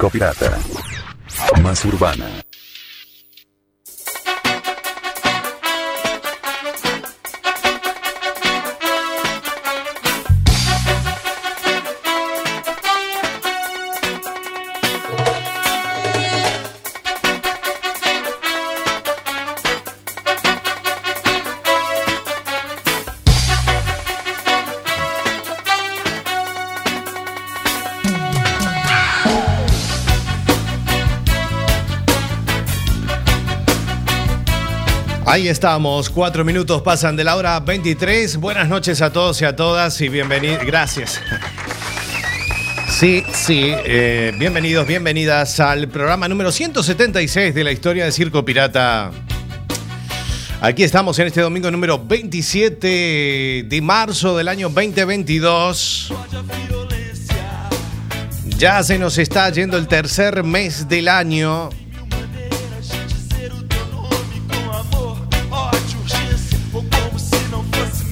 Circo Pirata. Más urbana. Ahí estamos, cuatro minutos pasan de la hora 23. Buenas noches a todos y a todas y bienvenidos. Gracias. Sí, sí, eh, bienvenidos, bienvenidas al programa número 176 de la historia de Circo Pirata. Aquí estamos en este domingo número 27 de marzo del año 2022. Ya se nos está yendo el tercer mes del año.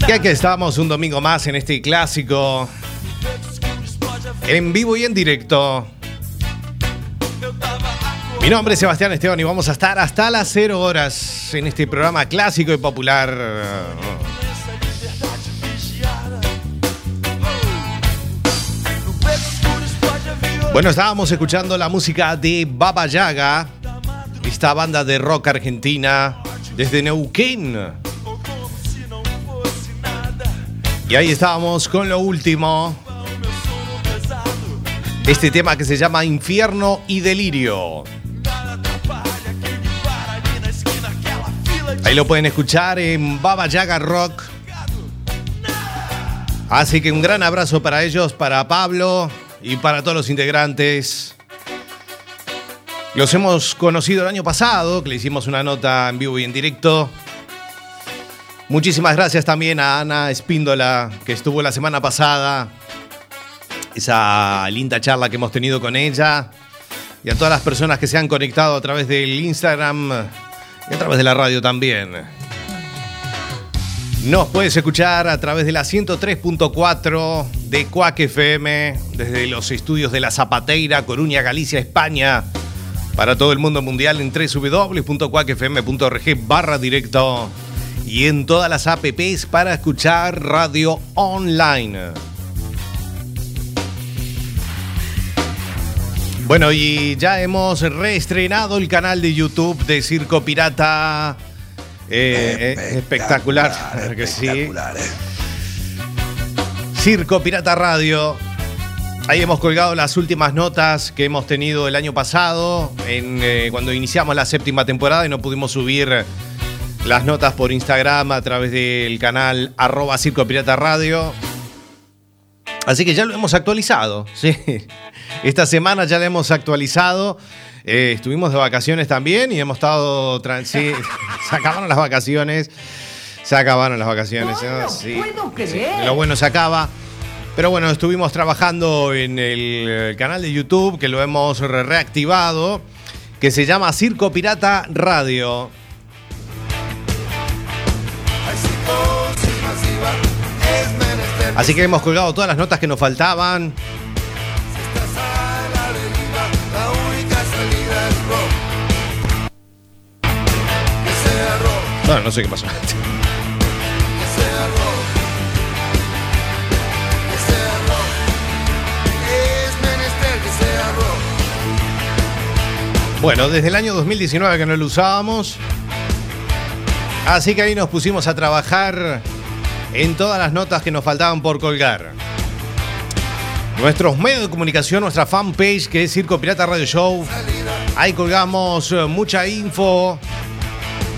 Y aquí estamos un domingo más en este clásico. En vivo y en directo. Mi nombre es Sebastián Esteban y vamos a estar hasta las 0 horas en este programa clásico y popular. Bueno, estábamos escuchando la música de Baba Yaga, esta banda de rock argentina desde Neuquén. Y ahí estábamos con lo último. Este tema que se llama Infierno y Delirio. Ahí lo pueden escuchar en Baba Yaga Rock. Así que un gran abrazo para ellos, para Pablo y para todos los integrantes. Los hemos conocido el año pasado, que le hicimos una nota en vivo y en directo. Muchísimas gracias también a Ana Espíndola, que estuvo la semana pasada. Esa linda charla que hemos tenido con ella. Y a todas las personas que se han conectado a través del Instagram y a través de la radio también. Nos puedes escuchar a través de la 103.4 de Cuac FM, desde los estudios de La Zapateira, Coruña, Galicia, España, para todo el mundo mundial en www.cuacfm.org barra directo y en todas las apps para escuchar radio online. Bueno, y ya hemos reestrenado el canal de YouTube de Circo Pirata. Eh, eh, espectacular, claro que sí. ¿eh? Circo Pirata Radio. Ahí hemos colgado las últimas notas que hemos tenido el año pasado, en, eh, cuando iniciamos la séptima temporada y no pudimos subir las notas por Instagram a través del canal arroba Circo Pirata Radio. Así que ya lo hemos actualizado, sí. Esta semana ya lo hemos actualizado. Eh, estuvimos de vacaciones también y hemos estado... sí, se acabaron las vacaciones. Se acabaron las vacaciones. ¿no? Sí, sí, Lo bueno se acaba. Pero bueno, estuvimos trabajando en el canal de YouTube que lo hemos re- reactivado, que se llama Circo Pirata Radio. Así que hemos colgado todas las notas que nos faltaban. Bueno, no sé qué pasó. Bueno, desde el año 2019 que no lo usábamos. Así que ahí nos pusimos a trabajar en todas las notas que nos faltaban por colgar. Nuestros medios de comunicación, nuestra fanpage que es Circo Pirata Radio Show. Ahí colgamos eh, mucha info.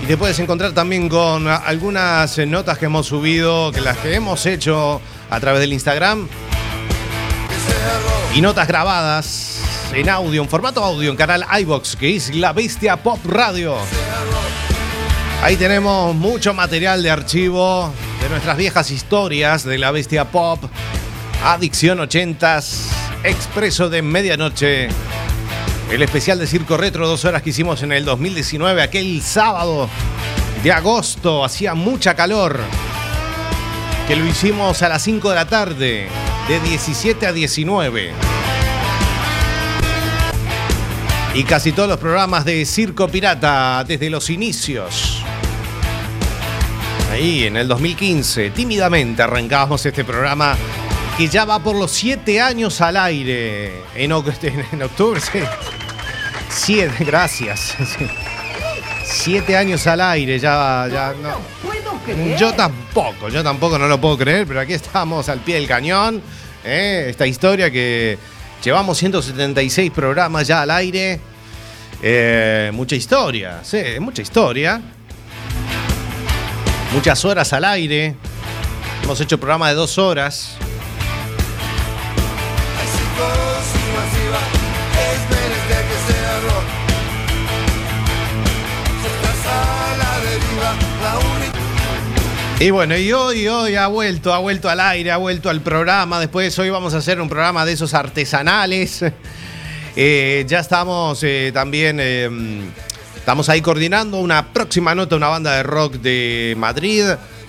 Y te puedes encontrar también con algunas eh, notas que hemos subido, que las que hemos hecho a través del Instagram. Y notas grabadas en audio, en formato audio, en canal iBox, que es La Bestia Pop Radio. Ahí tenemos mucho material de archivo de nuestras viejas historias de La Bestia Pop, Adicción 80s, Expreso de Medianoche, el especial de Circo Retro, dos horas que hicimos en el 2019, aquel sábado de agosto, hacía mucha calor, que lo hicimos a las 5 de la tarde, de 17 a 19. Y casi todos los programas de Circo Pirata desde los inicios. Ahí en el 2015, tímidamente arrancábamos este programa que ya va por los siete años al aire. En, oc- en octubre, sí. Siete, gracias. Sí. Siete años al aire, ya, ya no. Yo tampoco, yo tampoco no lo puedo creer, pero aquí estamos al pie del cañón. ¿eh? Esta historia que llevamos 176 programas ya al aire. Eh, mucha historia, sí, mucha historia. Muchas horas al aire. Hemos hecho programa de dos horas. Y bueno, y hoy, hoy ha vuelto, ha vuelto al aire, ha vuelto al programa. Después hoy vamos a hacer un programa de esos artesanales. Eh, ya estamos eh, también, eh, estamos ahí coordinando una próxima nota, una banda de rock de Madrid.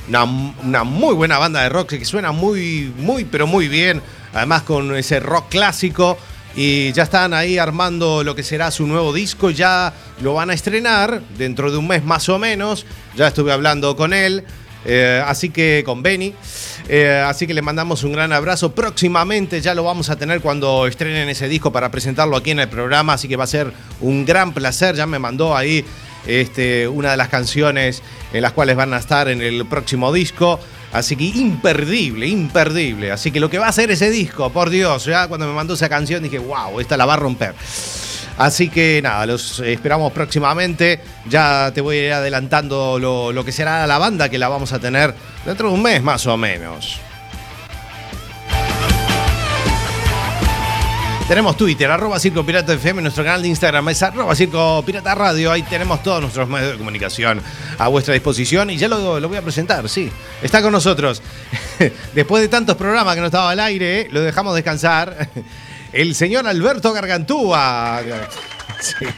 Una, una muy buena banda de rock que suena muy, muy, pero muy bien. Además con ese rock clásico. Y ya están ahí armando lo que será su nuevo disco. Ya lo van a estrenar dentro de un mes más o menos. Ya estuve hablando con él. Eh, así que con Benny. Eh, así que le mandamos un gran abrazo. Próximamente ya lo vamos a tener cuando estrenen ese disco para presentarlo aquí en el programa. Así que va a ser un gran placer. Ya me mandó ahí este, una de las canciones en las cuales van a estar en el próximo disco. Así que imperdible, imperdible. Así que lo que va a hacer ese disco, por Dios, ya cuando me mandó esa canción dije, wow, esta la va a romper. Así que nada, los esperamos próximamente. Ya te voy a ir adelantando lo, que será la banda que la vamos a tener dentro de un mes más o menos. Tenemos Twitter, arroba Circo Pirata FM, nuestro canal de Instagram es arroba Circo Pirata Radio. Ahí tenemos todos nuestros medios de comunicación a vuestra disposición y ya lo, lo voy a presentar, sí. Está con nosotros. Después de tantos programas que no estaba al aire, lo dejamos descansar. El señor Alberto Gargantúa. Sí.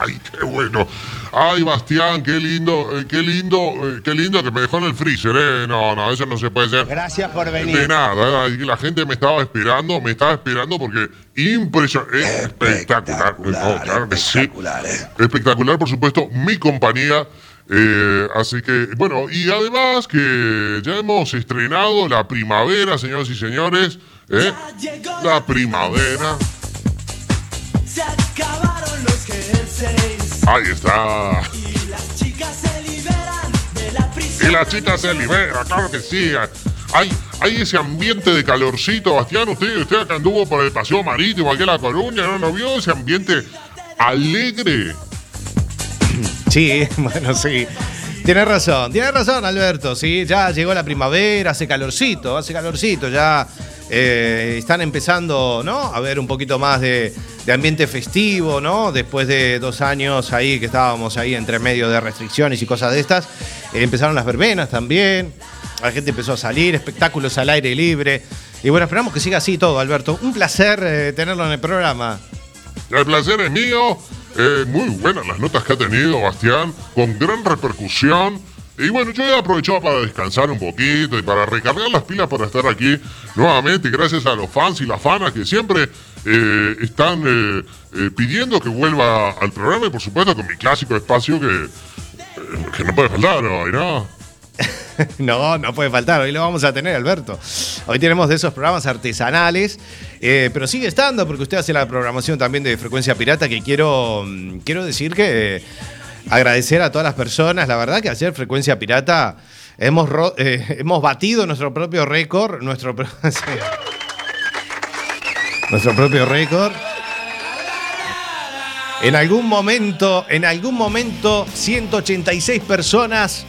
Ay, qué bueno. Ay, Bastián, qué lindo, eh, qué lindo, eh, qué lindo que me dejó en el freezer, ¿eh? No, no, eso no se puede hacer. Gracias por De venir. nada, eh, la gente me estaba esperando, me estaba esperando porque impresionante, espectacular, no, claro que sí. espectacular, eh. Espectacular, por supuesto, mi compañía. Eh, así que, bueno, y además que ya hemos estrenado la primavera, señoras y señores. ¿eh? La primavera. Se acabaron los jerseys Ahí está. y las chicas se liberan de la Y prisión. la chica se libera, claro que sí. Hay, hay ese ambiente de calorcito, Bastián. Usted, usted acá anduvo por el paseo marítimo aquí en La Coruña, ¿no? ¿No vio ese ambiente alegre? Sí, bueno, sí. Tienes razón, tienes razón, Alberto. Sí, ya llegó la primavera, hace calorcito, hace calorcito, ya eh, están empezando, ¿no? A ver un poquito más de, ambiente festivo, ¿no? Después de dos años ahí que estábamos ahí entre medio de restricciones y cosas de estas, eh, empezaron las verbenas también. La gente empezó a salir, espectáculos al aire libre. Y bueno, esperamos que siga así todo, Alberto. Un placer eh, tenerlo en el programa. El placer es mío. Eh, muy buenas las notas que ha tenido Bastián, con gran repercusión. Y bueno, yo he aprovechado para descansar un poquito y para recargar las pilas para estar aquí nuevamente, gracias a los fans y las fanas que siempre eh, están eh, pidiendo que vuelva al programa y por supuesto con mi clásico espacio que, que no puede faltar hoy, ¿no? No, no puede faltar. Hoy lo vamos a tener, Alberto. Hoy tenemos de esos programas artesanales, eh, pero sigue estando porque usted hace la programación también de Frecuencia Pirata, que quiero, mm, quiero decir que eh, agradecer a todas las personas. La verdad que ayer Frecuencia Pirata hemos, eh, hemos batido nuestro propio récord, nuestro, nuestro propio récord. En algún momento, en algún momento, 186 personas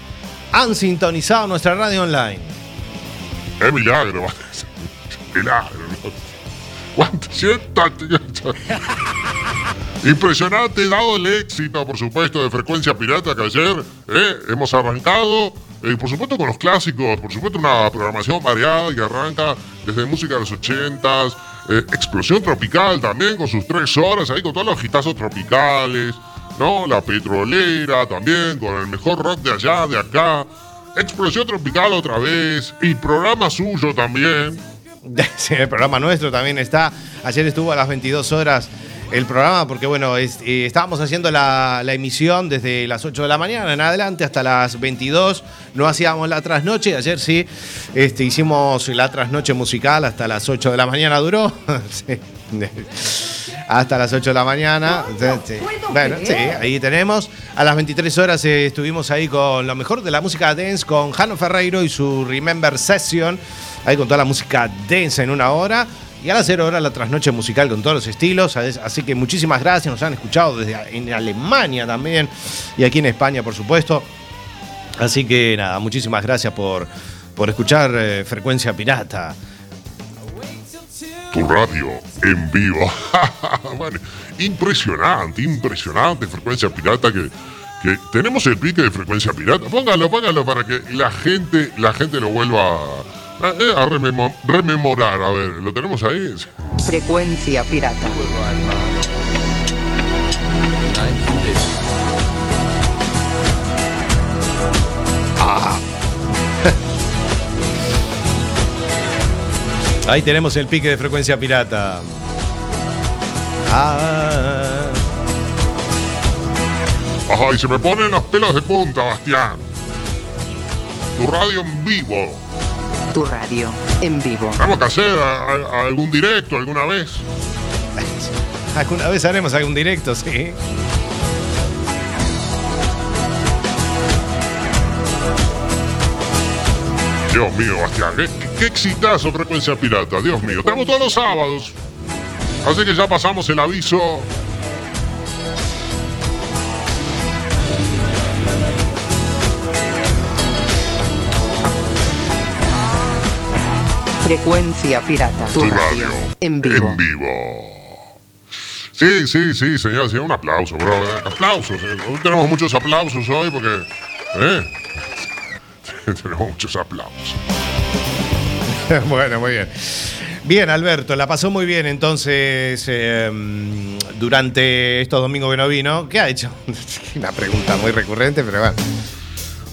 han sintonizado nuestra radio online. Es milagro, milagro. Ciento- Impresionante, dado el éxito, por supuesto, de Frecuencia Pirata que ayer eh, hemos arrancado, eh, por supuesto con los clásicos, por supuesto una programación variada que arranca desde música de los ochentas, eh, Explosión Tropical también con sus tres horas, ahí con todos los hitazos tropicales, ¿no? La Petrolera también, con el mejor rock de allá, de acá. Explosión Tropical otra vez, y programa suyo también. Sí, el programa nuestro también está. Ayer estuvo a las 22 horas el programa porque, bueno, eh, estábamos haciendo la, la emisión desde las 8 de la mañana en adelante hasta las 22. No hacíamos la trasnoche. Ayer sí este, hicimos la trasnoche musical hasta las 8 de la mañana. Duró. Sí. Hasta las 8 de la mañana. Sí. Bueno, sí, ahí tenemos. A las 23 horas eh, estuvimos ahí con lo mejor de la música dance con Jano Ferreiro y su Remember Session. Ahí con toda la música dance en una hora. Y a las 0 horas la trasnoche musical con todos los estilos. Así que muchísimas gracias. Nos han escuchado desde en Alemania también. Y aquí en España, por supuesto. Así que nada, muchísimas gracias por, por escuchar eh, Frecuencia Pirata. Tu radio en vivo. Impresionante, impresionante frecuencia pirata que, que tenemos el pique de frecuencia pirata. Póngalo, póngalo para que la gente, la gente lo vuelva a, a- a rememo- rememorar. A ver, ¿lo tenemos ahí? Frecuencia pirata. Ahí tenemos el pique de frecuencia pirata. Ah. Ay, se me ponen los pelos de punta, Bastián. Tu radio en vivo. Tu radio en vivo. Tenemos que hacer a- a- algún directo alguna vez. Alguna vez haremos algún directo, sí. Dios mío, Bastián, qué, qué exitazo frecuencia pirata, Dios mío. Estamos todos los sábados. Así que ya pasamos el aviso. Frecuencia pirata. Tu Tu radio. radio. En vivo. En vivo. Sí, sí, sí, señor, sí, un aplauso, bro. Aplausos. eh. Hoy tenemos muchos aplausos hoy porque. ¿eh? Tenemos muchos aplausos. bueno, muy bien. Bien, Alberto, la pasó muy bien entonces eh, durante estos domingos que no vino. ¿Qué ha hecho? Una pregunta muy recurrente, pero bueno.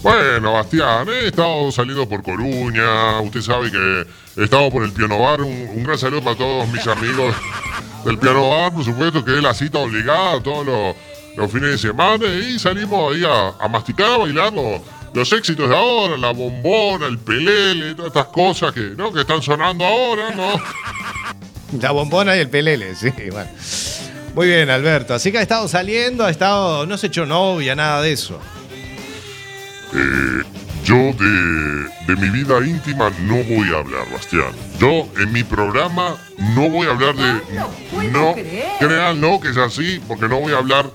Bueno, Bastián, he estado saliendo por Coruña. Usted sabe que he estado por el Piano Bar. Un, un gran saludo para todos mis amigos del Piano Bar, por supuesto, que es la cita obligada todos los, los fines de semana. Y salimos ahí a, a masticar, a los, éxitos de ahora, la bombona, el pelele, todas estas cosas que, ¿no? que están sonando ahora, ¿no? La bombona y el pelele, sí, bueno. Muy bien, Alberto. Así que ha estado saliendo, ha estado. No se echó novia, nada de eso. Eh, yo de, de mi vida íntima no voy a hablar, Bastián. Yo en mi programa no voy a hablar de... No, créanlo que es así, porque no voy a hablar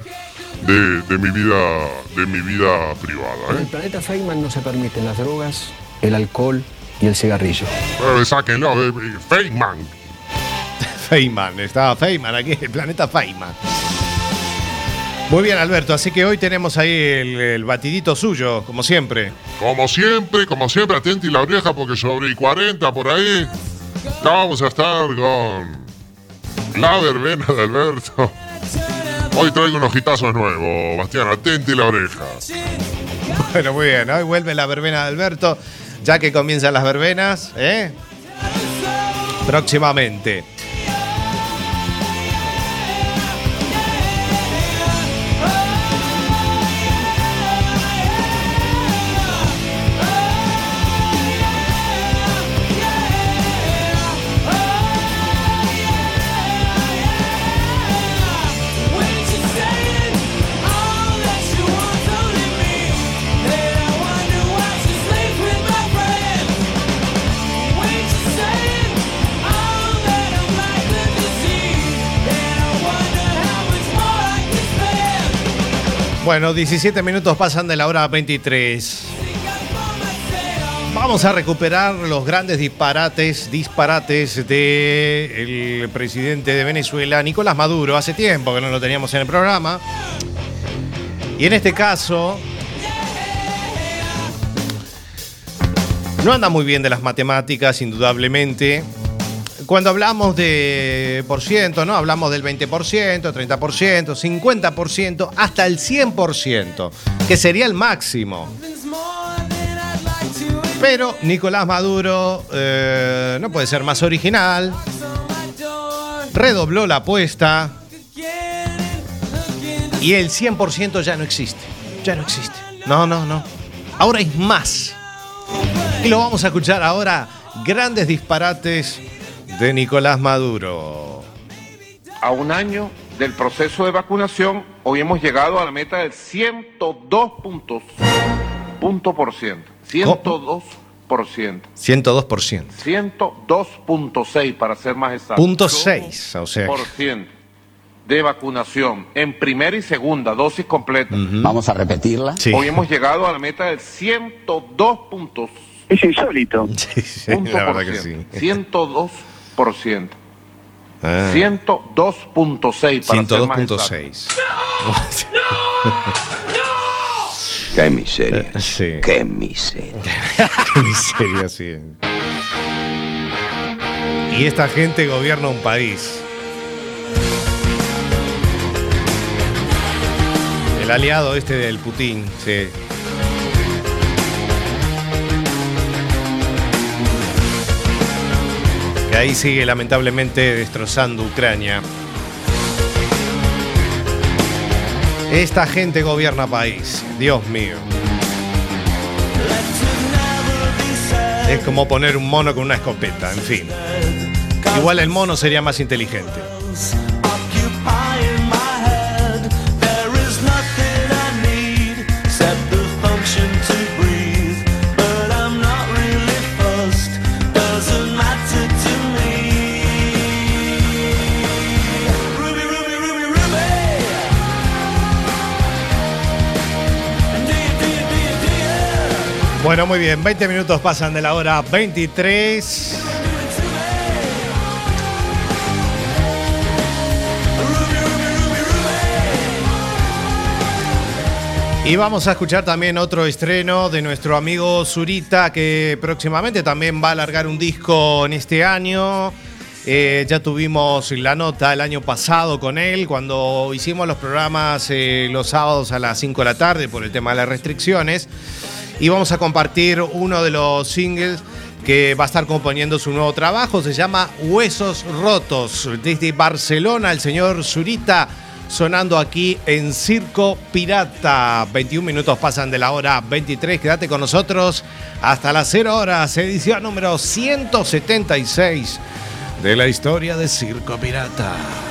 de, de mi vida de mi vida privada. En el ¿eh? planeta Feynman no se permiten las drogas, el alcohol y el cigarrillo. Eh, sáquenlo, eh, eh, Feynman. Feynman, estaba Feynman aquí, el planeta Feynman. Muy bien, Alberto. Así que hoy tenemos ahí el, el batidito suyo, como siempre. Como siempre, como siempre, atenti la oreja porque sobre el 40 por ahí vamos a estar con la verbena de Alberto. Hoy traigo unos hitazos nuevos, Bastián, atenti la oreja. Bueno, muy bien. Hoy vuelve la verbena de Alberto, ya que comienzan las verbenas, ¿eh? Próximamente. Bueno, 17 minutos pasan de la hora 23. Vamos a recuperar los grandes disparates, disparates del presidente de Venezuela, Nicolás Maduro. Hace tiempo que no lo teníamos en el programa. Y en este caso, no anda muy bien de las matemáticas, indudablemente. Cuando hablamos de por ciento, ¿no? Hablamos del 20%, 30%, 50%, hasta el 100%, que sería el máximo. Pero Nicolás Maduro eh, no puede ser más original. Redobló la apuesta. Y el 100% ya no existe. Ya no existe. No, no, no. Ahora es más. Y lo vamos a escuchar ahora. Grandes disparates de Nicolás Maduro. A un año del proceso de vacunación, hoy hemos llegado a la meta del 102 puntos, punto por ciento. 102 por ciento. 102%. 102.6 para ser más exacto. Punto 6. O sea, Por ciento de vacunación en primera y segunda dosis completa. Vamos a repetirla. sí. Hoy hemos llegado a la meta del 102 puntos, Es insólito. Sí, sí, punto la por verdad que sí. ciento. 102 por ciento. Ah, 102.6 para ser más exacto. 102.6. Qué miseria. Sí. Qué miseria. Qué miseria, sí. Y esta gente gobierna un país. El aliado este del Putin, sí. Ahí sigue lamentablemente destrozando Ucrania. Esta gente gobierna país, Dios mío. Es como poner un mono con una escopeta, en fin. Igual el mono sería más inteligente. Bueno, muy bien, 20 minutos pasan de la hora 23. Y vamos a escuchar también otro estreno de nuestro amigo Zurita, que próximamente también va a alargar un disco en este año. Eh, ya tuvimos la nota el año pasado con él, cuando hicimos los programas eh, los sábados a las 5 de la tarde por el tema de las restricciones y vamos a compartir uno de los singles que va a estar componiendo su nuevo trabajo. Se llama Huesos Rotos. Desde Barcelona, el señor Zurita sonando aquí en Circo Pirata. 21 minutos pasan de la hora 23. Quédate con nosotros hasta las 0 horas. Edición número 176 de la historia de Circo Pirata.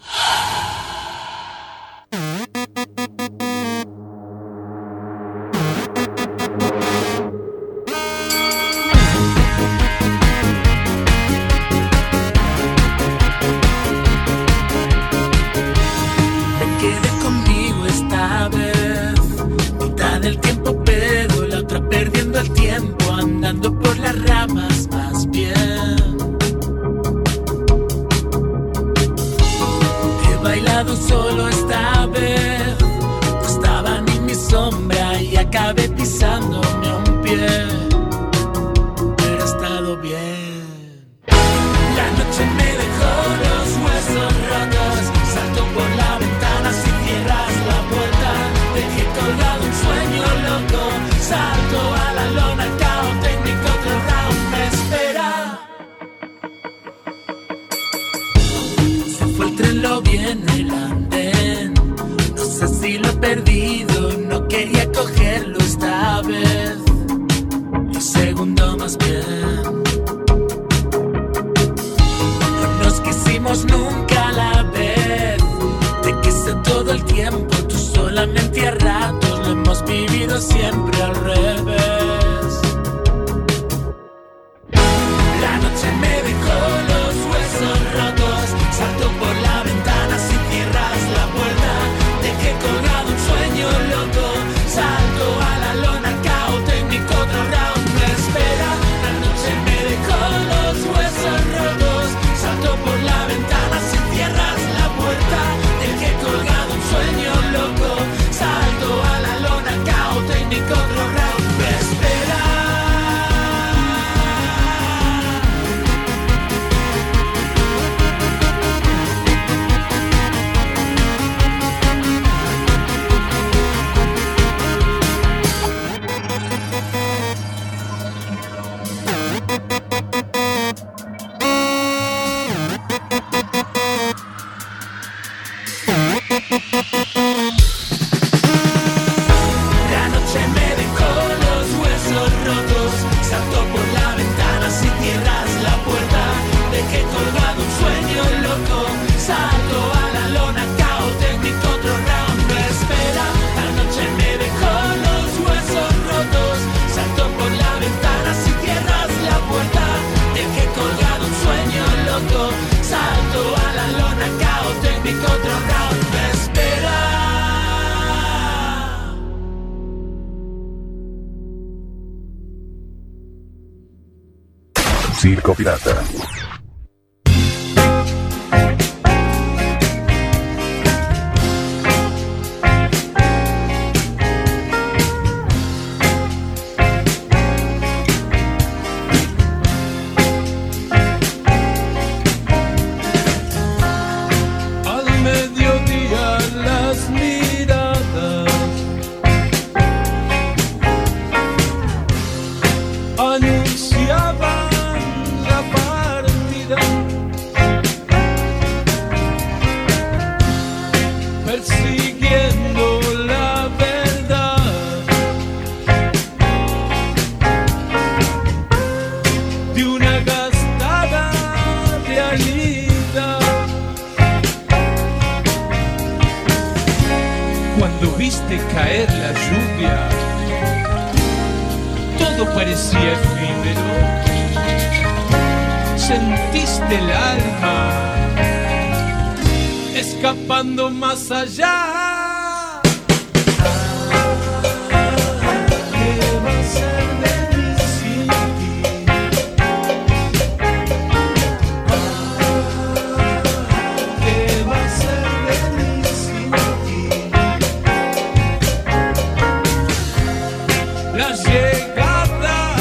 Merci. Escapando más allá. La llegada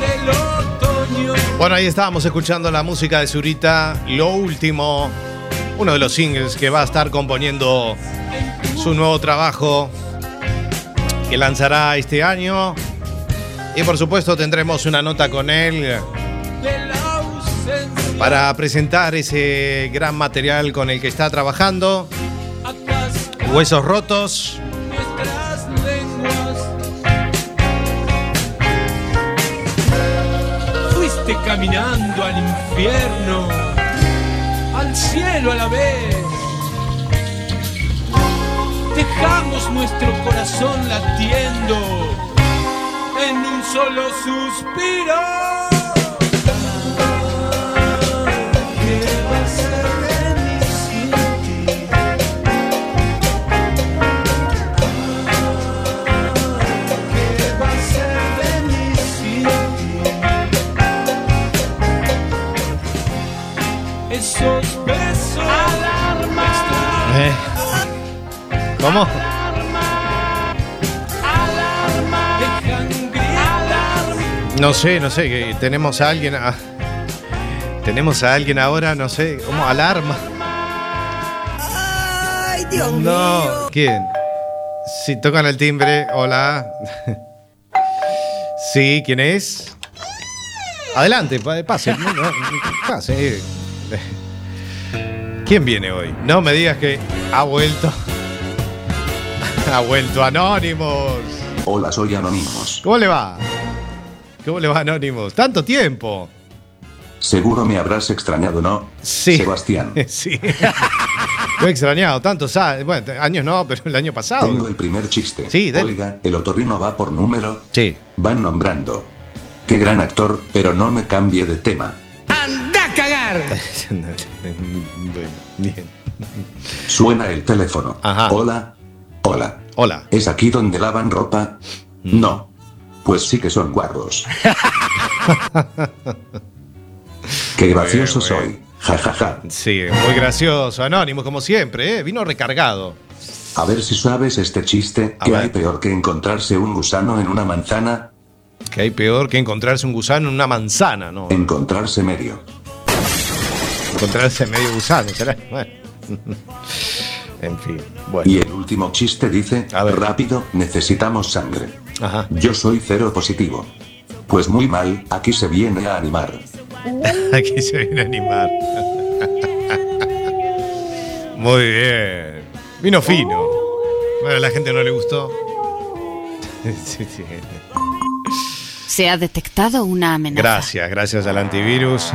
del otoño. Bueno, ahí estábamos escuchando la música de Zurita, lo último, uno de los singles que va a estar componiendo su nuevo trabajo que lanzará este año. Y por supuesto tendremos una nota con él para presentar ese gran material con el que está trabajando. Huesos rotos. Fuiste caminando al infierno, cielo a la vez. Dejamos nuestro corazón latiendo en un solo suspiro. ¿Qué va a ser ¿Cómo? No sé, no sé, que tenemos a alguien. a- tenemos a alguien ahora, no sé, ¿cómo? Alarma. Ay, Dios No, ¿quién? Si tocan el timbre, hola. Sí, ¿quién es? Adelante, pa- pase. no, no, pase. ¿Quién viene hoy? No me digas que ha vuelto. Ha vuelto Anónimos. Hola, soy Anonymous. ¿Cómo le va? ¿Cómo le va Anónimos? Tanto tiempo. Seguro me habrás extrañado, ¿no? Sí. Sebastián. Sí. Lo he extrañado, tantos a- bueno, años no, pero el año pasado. Tengo el primer chiste. Sí, dale. Oiga, el otorrino va por número. Sí. Van nombrando. Qué gran actor, pero no me cambie de tema. ¡Anda a cagar! Bueno, bien. Suena el teléfono. Ajá. Hola. Hola. Hola. ¿Es aquí donde lavan ropa? Mm. No. Pues sí que son guarros. Qué gracioso Bueno, soy. Ja, ja, ja. Sí, muy gracioso, Anónimos, como siempre, ¿eh? Vino recargado. A ver si sabes este chiste. A ¿Qué ver. hay peor que encontrarse un gusano en una manzana? Que hay peor que encontrarse un gusano en una manzana, ¿no? Encontrarse medio. Encontrarse medio gusano, será. Bueno. En fin, bueno. Y el último chiste dice, A ver. rápido, necesitamos sangre. Ajá. Yo soy cero positivo. Pues muy mal, aquí se viene a animar. Aquí se viene a animar. Muy bien. Vino fino. Bueno, a la gente no le gustó. Sí, sí. Se ha detectado una amenaza. Gracias, gracias al antivirus.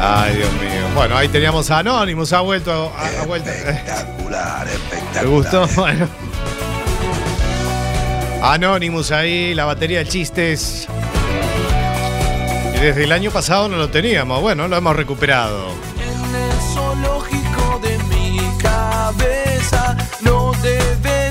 Ay, Dios mío. Bueno, ahí teníamos a Anonymous, ha vuelto. Ha, ha vuelto. Espectacular, ¿Te espectacular. gustó? Bueno. Anonymous ahí, la batería de chistes. Y desde el año pasado no lo teníamos. Bueno, lo hemos recuperado. En el zoológico de mi cabeza no deberían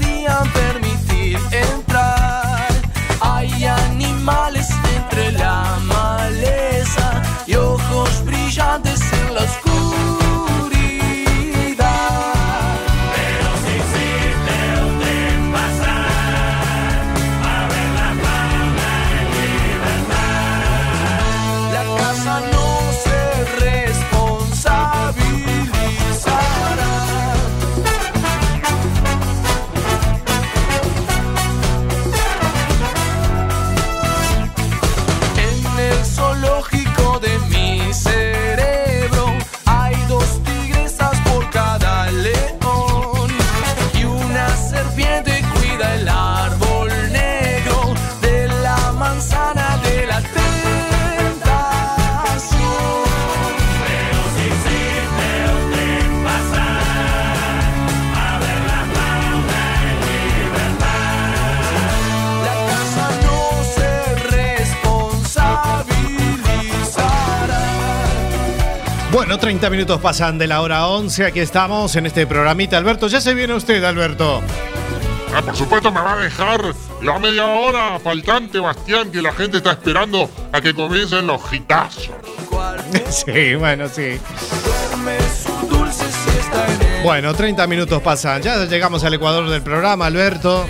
Bueno, 30 minutos pasan de la hora 11. Aquí estamos en este programita. Alberto, ya se viene usted, Alberto. Ah, por supuesto, me va a dejar la media hora faltante, Bastián, que la gente está esperando a que comiencen los hitazos. Sí, bueno, sí. Bueno, 30 minutos pasan. Ya llegamos al Ecuador del programa, Alberto.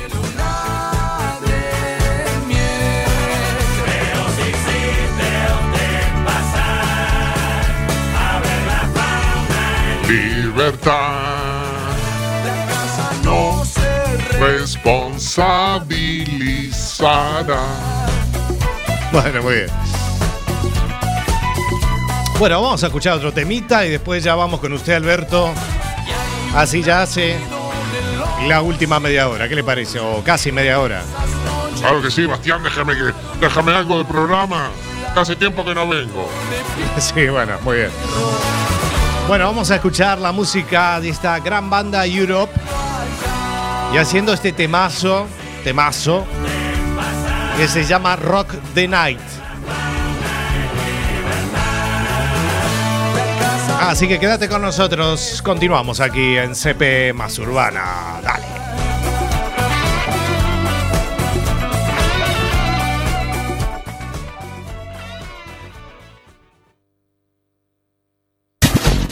Libertad no responsabilizará. Bueno, muy bien. Bueno, vamos a escuchar otro temita y después ya vamos con usted, Alberto. Así ya hace la última media hora. ¿Qué le parece? O casi media hora. Claro que sí, Bastián, déjame, que, déjame algo del programa. Hace tiempo que no vengo. Sí, bueno, muy bien. Bueno, vamos a escuchar la música de esta gran banda Europe. Y haciendo este temazo, temazo, que se llama Rock the Night. Así que quédate con nosotros. Continuamos aquí en CP Más Urbana. Dale.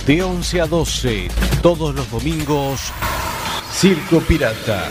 De 11 a 12, todos los domingos, Circo Pirata.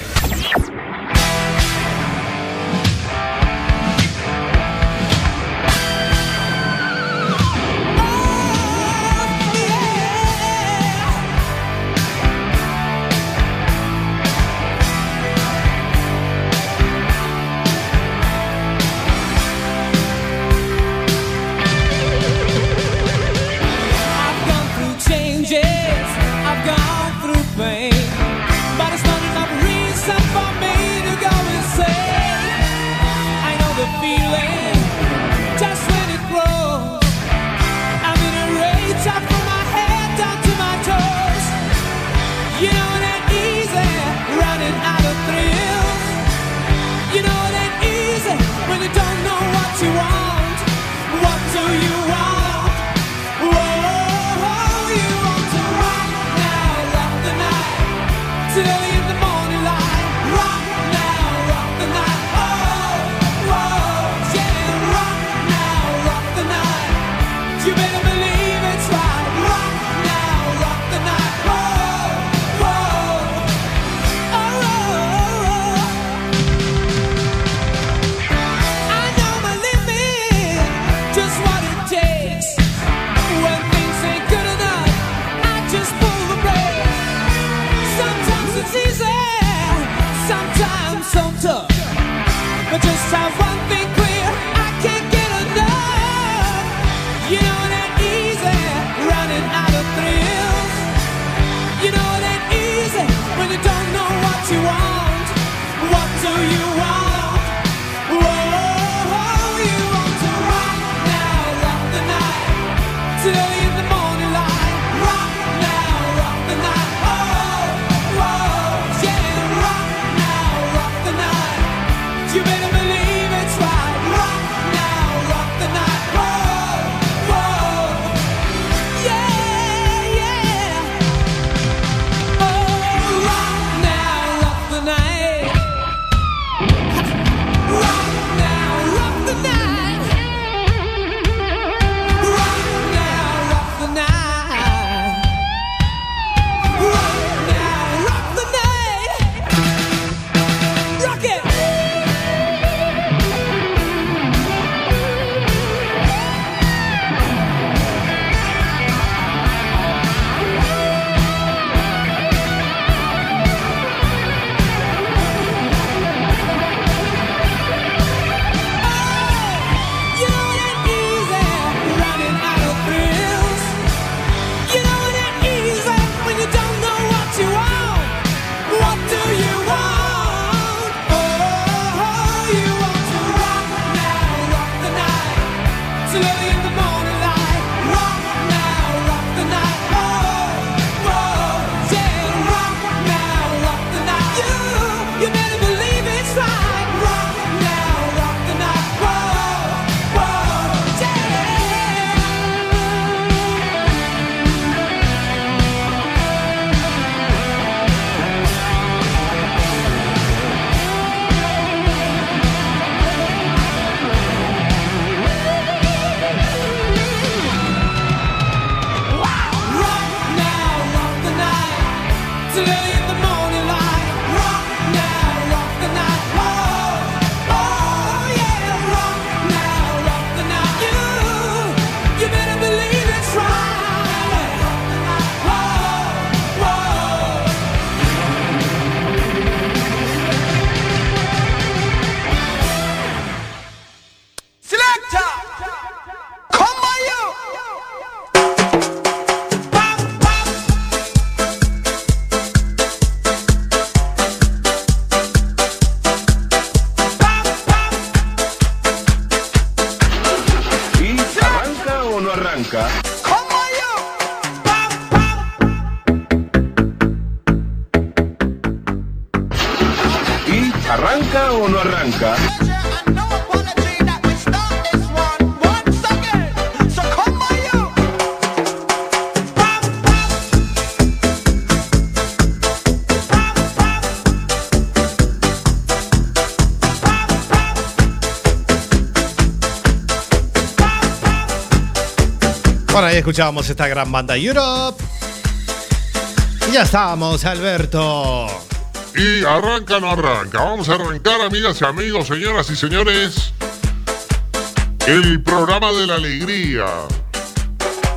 Escuchábamos esta gran banda Europe. Y ya estamos, Alberto. Y arranca no arranca. Vamos a arrancar, amigas y amigos, señoras y señores. El programa de la alegría.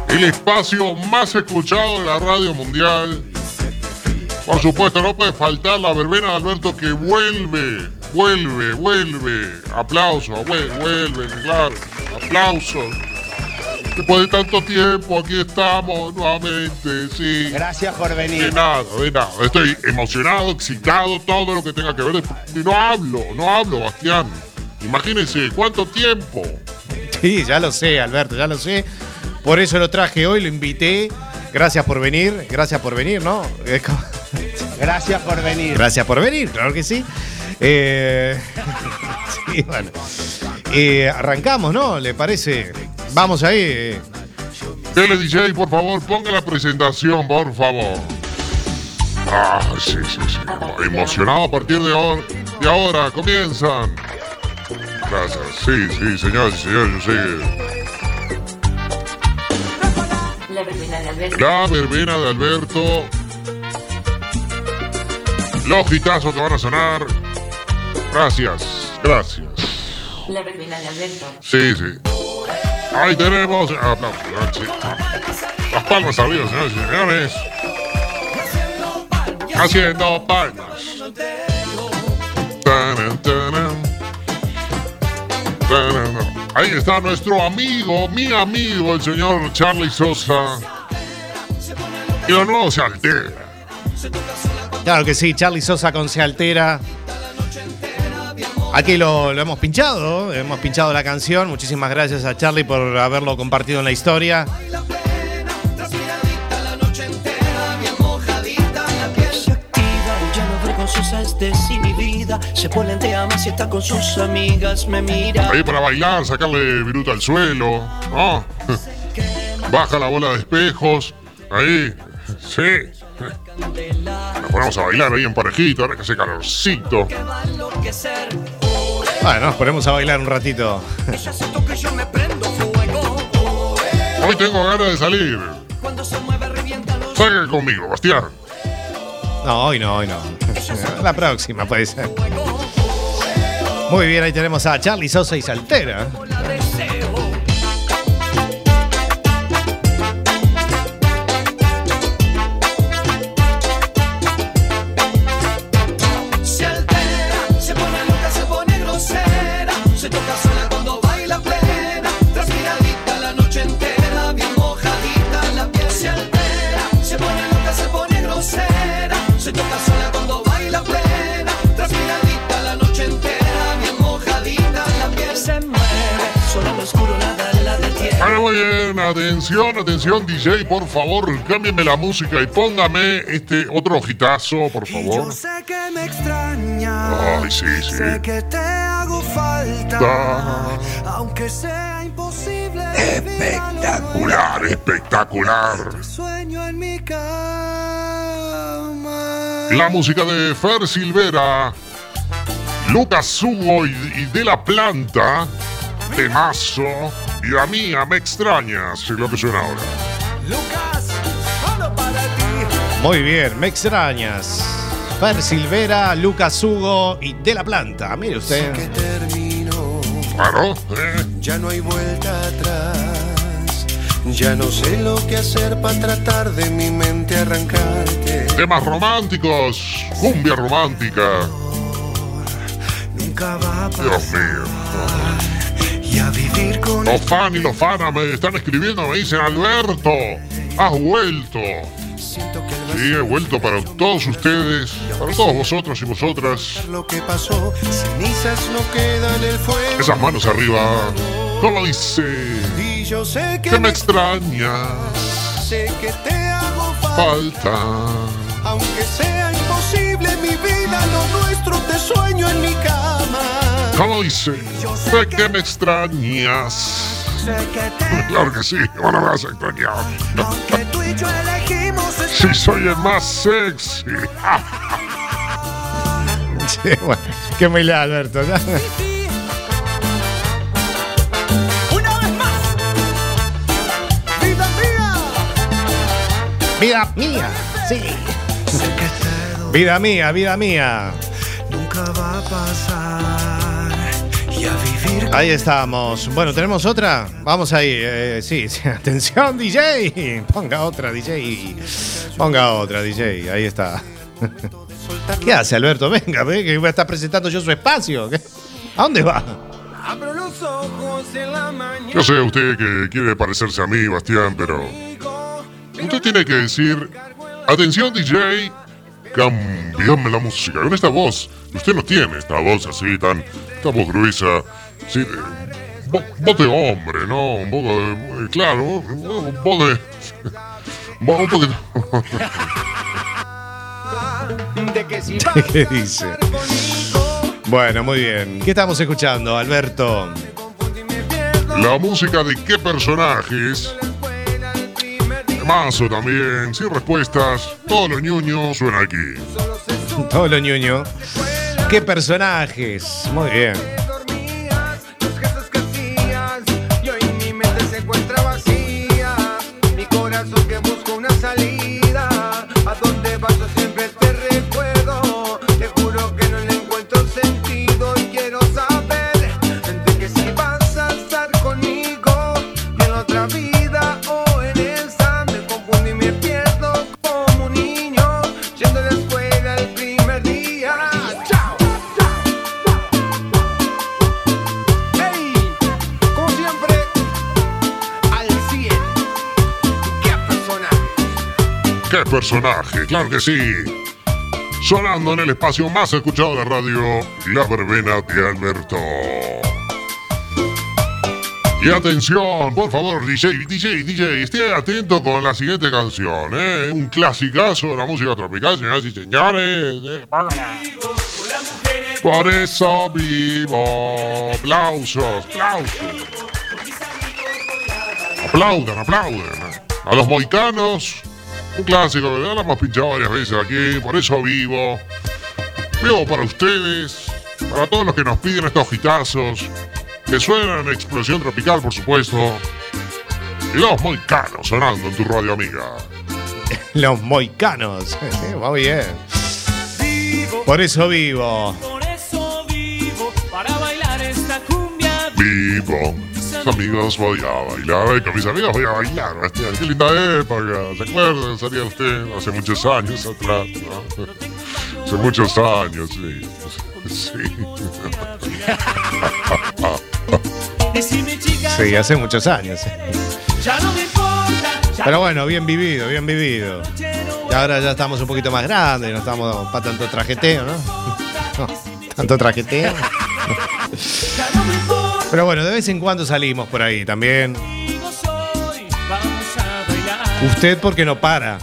El espacio más escuchado de la radio mundial. Por supuesto, no puede faltar la verbena de Alberto que vuelve, vuelve, vuelve. Aplauso, vuelve, claro. Aplausos. Después de tanto tiempo, aquí estamos nuevamente, sí. Gracias por venir. De nada, de nada. Estoy emocionado, excitado, todo lo que tenga que ver. Y no hablo, no hablo, Bastián. Imagínense, ¿cuánto tiempo? Sí, ya lo sé, Alberto, ya lo sé. Por eso lo traje hoy, lo invité. Gracias por venir, gracias por venir, ¿no? Como- Gracias por venir. Gracias por venir, claro que sí. Eh, sí, bueno. Eh, arrancamos, ¿no? ¿Le parece? Vamos ahí. Tele DJ, por favor, ponga la presentación, por favor. Ah, sí, sí, sí. Emocionado a partir de ahora. De ahora, comienzan. Gracias. Sí, sí, señoras y señores, yo sé. La verbena de Alberto. La verbena de Alberto. Los hitazos que van a sonar. Gracias, gracias. La verbena de Alberto. Sí, sí. Ahí tenemos. Las palmas arriba, señores y señores. Haciendo palmas. Ahí está nuestro amigo, mi amigo, el señor Charlie Sosa. Y nuevo se altera. Claro que sí, Charlie Sosa con Se Altera. Aquí lo, hemos pinchado, hemos pinchado la canción. Muchísimas gracias a Charlie por haberlo compartido en la historia. Ahí para bailar, sacarle viruta al suelo. Baja la bola de espejos. Ahí. Sí. Nos ponemos a bailar ahí en parejito, ahora que hace calorcito. Bueno, nos ponemos a bailar un ratito. Hoy tengo ganas de salir. Salga conmigo, Bastián. No, hoy no, hoy no. La próxima puede ser. Muy bien, ahí tenemos a Charlie Sosa y Saltera. Atención, atención, DJ, por favor, cámbiame la música y póngame este otro hojitazo, por favor. Sé que me extrañas. Ay, sí, sí. Sé que te hago falta. Da. Aunque sea imposible. Espectacular, espectacular. Sueño en mi cama. La música de Fer Silvera, Lucas Hugo y, y de la planta, de Y la mía me extrañas, es lo que suena ahora. Lucas, solo para ti. Muy bien, me extrañas. Fer Silvera, Lucas Hugo y De La Planta. Mire usted. Termino. Claro, ¿eh? Ya no hay vuelta atrás. Ya no sé lo que hacer para tratar de mi mente arrancarte. Temas románticos, cumbia romántica. Nunca va a Dios mío. Y a vivir con Los fans y los fanas me están escribiendo, me dicen, Alberto, has vuelto. Sí, he vuelto para todos ustedes, para todos vosotros y vosotras. lo que pasó, cenizas no quedan el fuego. Esas manos arriba. ¿Cómo dice? Y yo sé que Que me extrañas. sé que te hago falta. Aunque sea imposible mi vida, lo nuestro te sueño en mi ¿Cómo dice? Sé que me extrañas. Claro que sí, ahora me vas a extrañar. Si soy el más sexy. Sí, bueno, qué muy le Alberto. ¿no? Vida mía, sí. Vida mía, vida mía. Nunca va a pasar. Ahí estamos. Bueno, ¿tenemos otra? Vamos ahí. eh, sí, sí. Atención, DJ. Ponga otra, DJ. Ponga otra, DJ. Ahí está. ¿Qué hace, Alberto? Venga, ve que voy a estar presentando yo su espacio. ¿A dónde va? Abro los ojos en la mañana. Yo sé usted que quiere parecerse a mí, Bastián, pero. Usted tiene que decir. Atención, DJ. Cambiame la música. Con esta voz. Usted no tiene esta voz así, tan. Esta voz gruesa. Sí, de- vo- voz de hombre, ¿no? Un poco de. Claro, voz de. voz un poquito. ¿Qué dice? Bueno, muy bien. ¿Qué estamos escuchando, Alberto? La música de qué personajes. Mazo también, sin respuestas. Todo lo ñoño suena aquí. Todo lo ñoño. ¿Qué personajes? Muy bien. Personaje! ¡Claro que sí! Sonando en el espacio más escuchado de radio, La Verbena de Alberto. Y atención, por favor, DJ, DJ, DJ, esté atento con la siguiente canción, ¿eh? Un clasicazo de la música tropical, señoras y señores. Por eso vivo. Aplausos, aplausos. Aplaudan, aplaudan. A los moicanos, un clásico, ¿verdad? Lo hemos pinchado varias veces aquí, por eso vivo. Vivo para ustedes, para todos los que nos piden estos hitazos, que suenan en explosión tropical, por supuesto. Y los moicanos sonando en tu radio amiga. Los moicanos. Muy bien. Por eso vivo. Por eso vivo, para bailar esta cumbia. Vivo. Amigos voy a bailar. Ay, con mis amigos voy a bailar, Bastián. Qué linda época. ¿Se acuerdan? Salía usted hace muchos años atrás, ¿no? Hace muchos años, sí. Sí. Sí, hace muchos años. Pero bueno, bien vivido, bien vivido. Y ahora ya estamos un poquito más grandes, no estamos para tanto trajeteo, ¿no? No, Tanto trajeteo. Pero bueno, de vez en cuando salimos por ahí también. conmigo soy, vamos a bailar. Usted porque no para.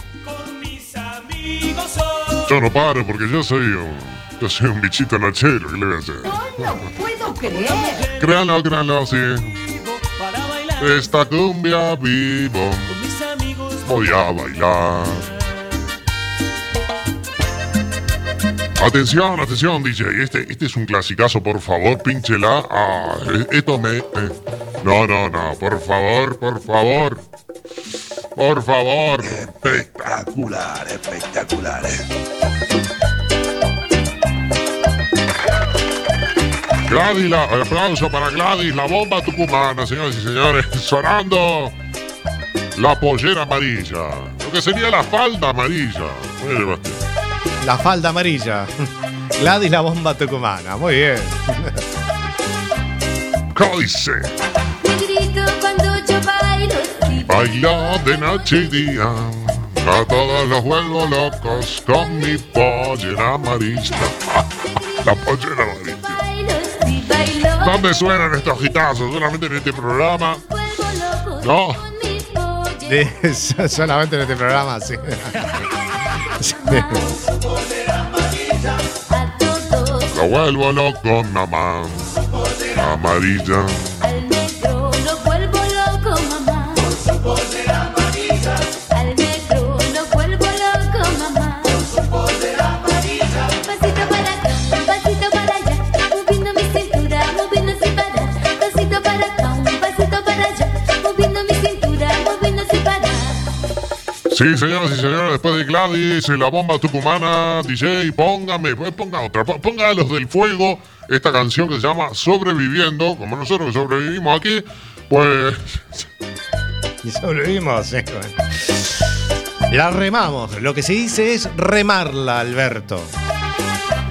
Yo no paro porque yo soy un, yo soy un bichito nochero. ¿Qué le voy a hacer? No puedo creer. Créanlo, créanlo, sí. Esta cumbia vivo. Voy a bailar. Atención, atención, DJ. Este, este es un clasicazo, por favor, pínchela. Ah, esto me. eh, No, no, no, por favor, por favor. Por favor. Espectacular, espectacular. Gladys, la, el aplauso para Gladys, la bomba tucumana, señoras y señores. Sonando la pollera amarilla. Lo que sería la falda amarilla. Mire, Bastián. La falda amarilla. Gladys la bomba tucumana. Muy bien. Cuando yo bailo. sí. Baila de noche y día. A todos los vuelvo locos con mi pollera amarilla. La pollera amarilla. Sí. ¿Dónde suenan estos gitazos? ¿Solamente en este programa? No. De- solamente en este programa, sí. Lo vuelvo loco, mamá. amarilla. Sí, señoras y señores, después de Gladys, la bomba tucumana, DJ, póngame, pues ponga otra, po- ponga a los del fuego esta canción que se llama Sobreviviendo, como nosotros que sobrevivimos aquí, pues Y sobrevivimos, bueno. La remamos. Lo que se dice es remarla, Alberto.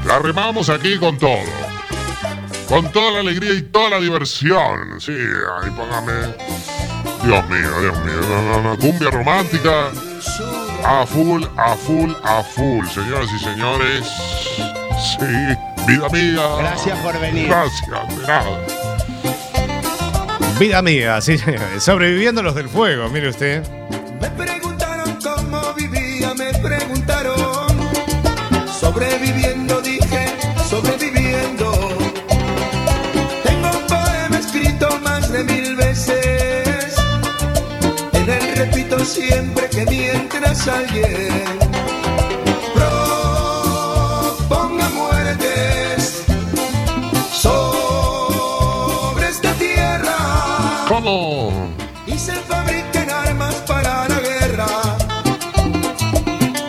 la remamos aquí con todo. Con toda la alegría y toda la diversión. Sí, ahí póngame. Dios mío, Dios mío. no, Cumbia romántica. A full, a full, a full, señoras y señores. Sí, vida mía. Gracias por venir. Gracias, de nada. Vida mía, sí, sobreviviendo los del fuego, mire usted. Siempre que mientras alguien proponga muertes sobre esta tierra. ¿Cómo? y se fabriquen armas para la guerra.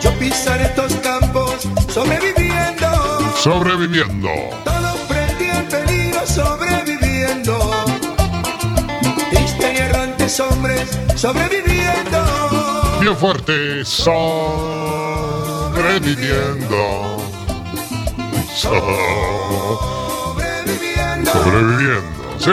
Yo pisaré estos campos sobreviviendo, Sobreviviendo. todo hombres sobreviviendo. Bien fuerte. Sobreviviendo. Sobreviviendo. Sobreviviendo. Sí.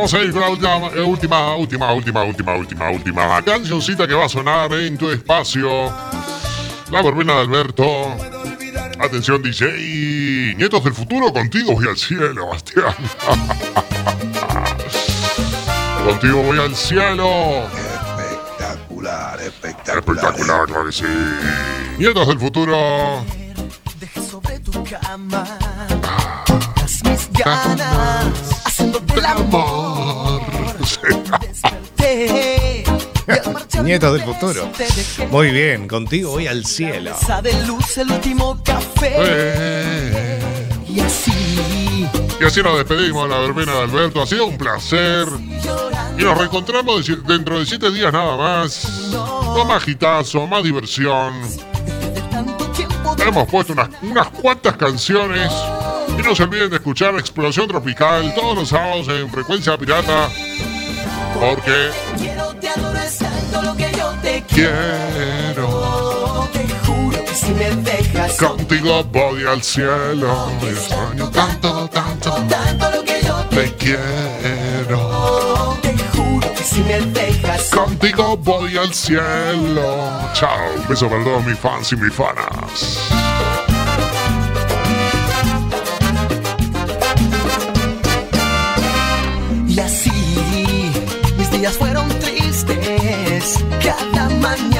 Vamos a ir con la última, última, última, última, última, última, última cancioncita que va a sonar en tu espacio. La verbena de Alberto. Atención, DJ. Nietos del futuro, contigo voy al cielo, Bastián. contigo voy al cielo. Espectacular, espectacular. Espectacular, claro que sí. Nietos del futuro. Las mis ganas haciéndote el amor. Nietos del futuro. Muy bien, contigo voy al cielo. mesa de luz el último café. Eh. Y así Y así nos despedimos de la verbena de Alberto. Ha sido un placer. Y nos reencontramos de- dentro de siete días nada más. Con más gitazo, más diversión. Hemos puesto unas, unas cuantas canciones. Y no se olviden de escuchar Explosión Tropical todos los sábados en Frecuencia Pirata. Porque te tanto lo que yo te quiero. Te juro que si me dejas Contigo voy al cielo. Me extraño tanto, tanto. tanto lo que yo Te quiero. te juro que si me dejas Contigo voy al cielo. Chao. Un beso para todos mis fans y mis fanas. Y así mis días fueron. Cada mañana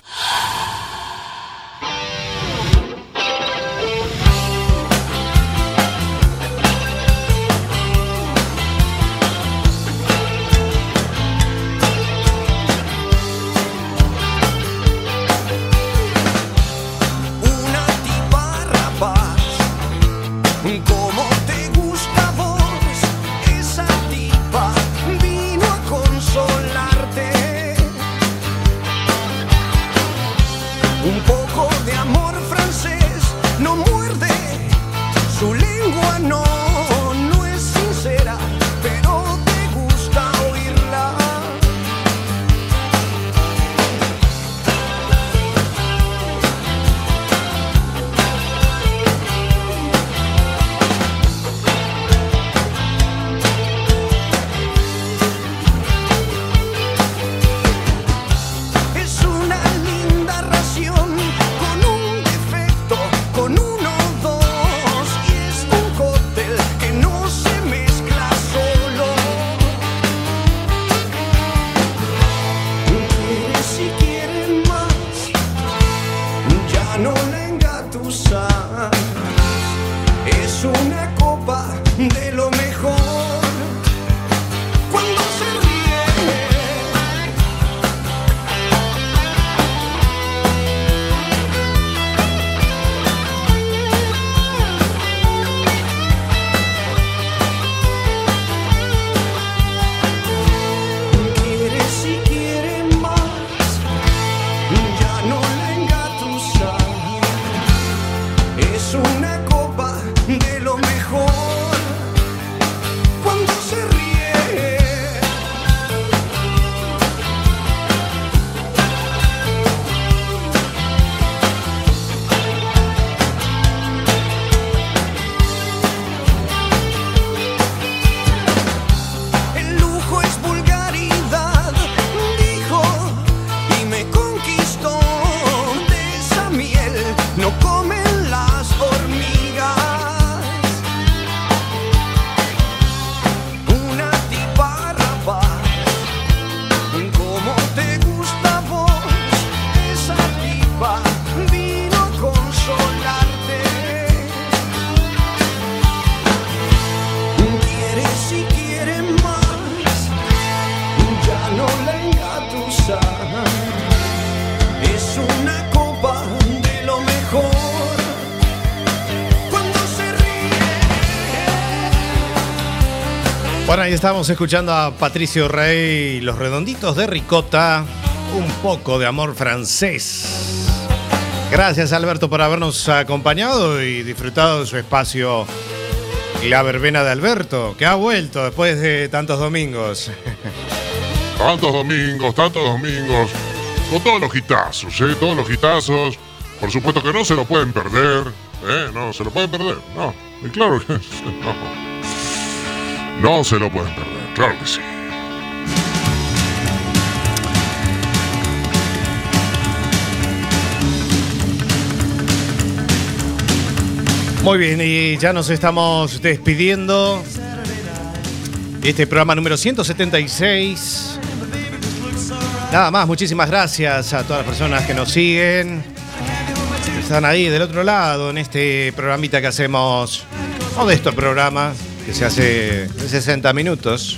Estamos escuchando a Patricio Rey, Los Redonditos de Ricota, un poco de amor francés. Gracias Alberto por habernos acompañado y disfrutado de su espacio La Verbena de Alberto, que ha vuelto después de tantos domingos. Tantos domingos, tantos domingos. Con todos los hitazos, ¿eh? Todos los hitazos. Por supuesto que no se lo pueden perder. ¿eh? No, se lo pueden perder. No, y claro que no. No se lo pueden perder, claro que sí. Muy bien, y ya nos estamos despidiendo. Este programa número 176. Nada más, muchísimas gracias a todas las personas que nos siguen. Están ahí del otro lado en este programita que hacemos, modesto programa, que se hace de 60 minutos.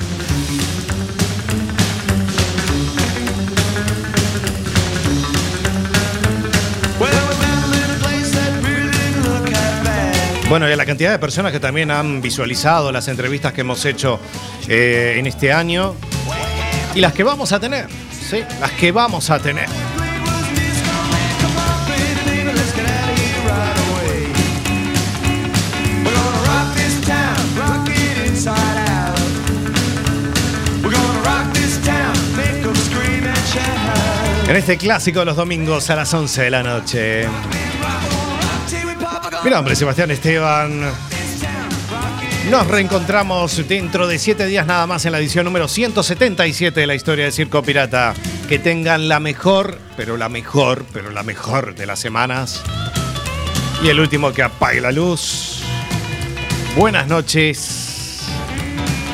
Bueno, y a la cantidad de personas que también han visualizado las entrevistas que hemos hecho eh, en este año y las que vamos a tener, ¿sí? Las que vamos a tener. En este clásico de los domingos a las 11 de la noche. Mi nombre Sebastián Esteban. Nos reencontramos dentro de siete días nada más en la edición número 177 de la historia de Circo Pirata. Que tengan la mejor, pero la mejor, pero la mejor de las semanas. Y el último que apague la luz. Buenas noches,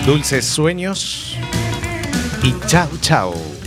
dulces sueños y chao, chao.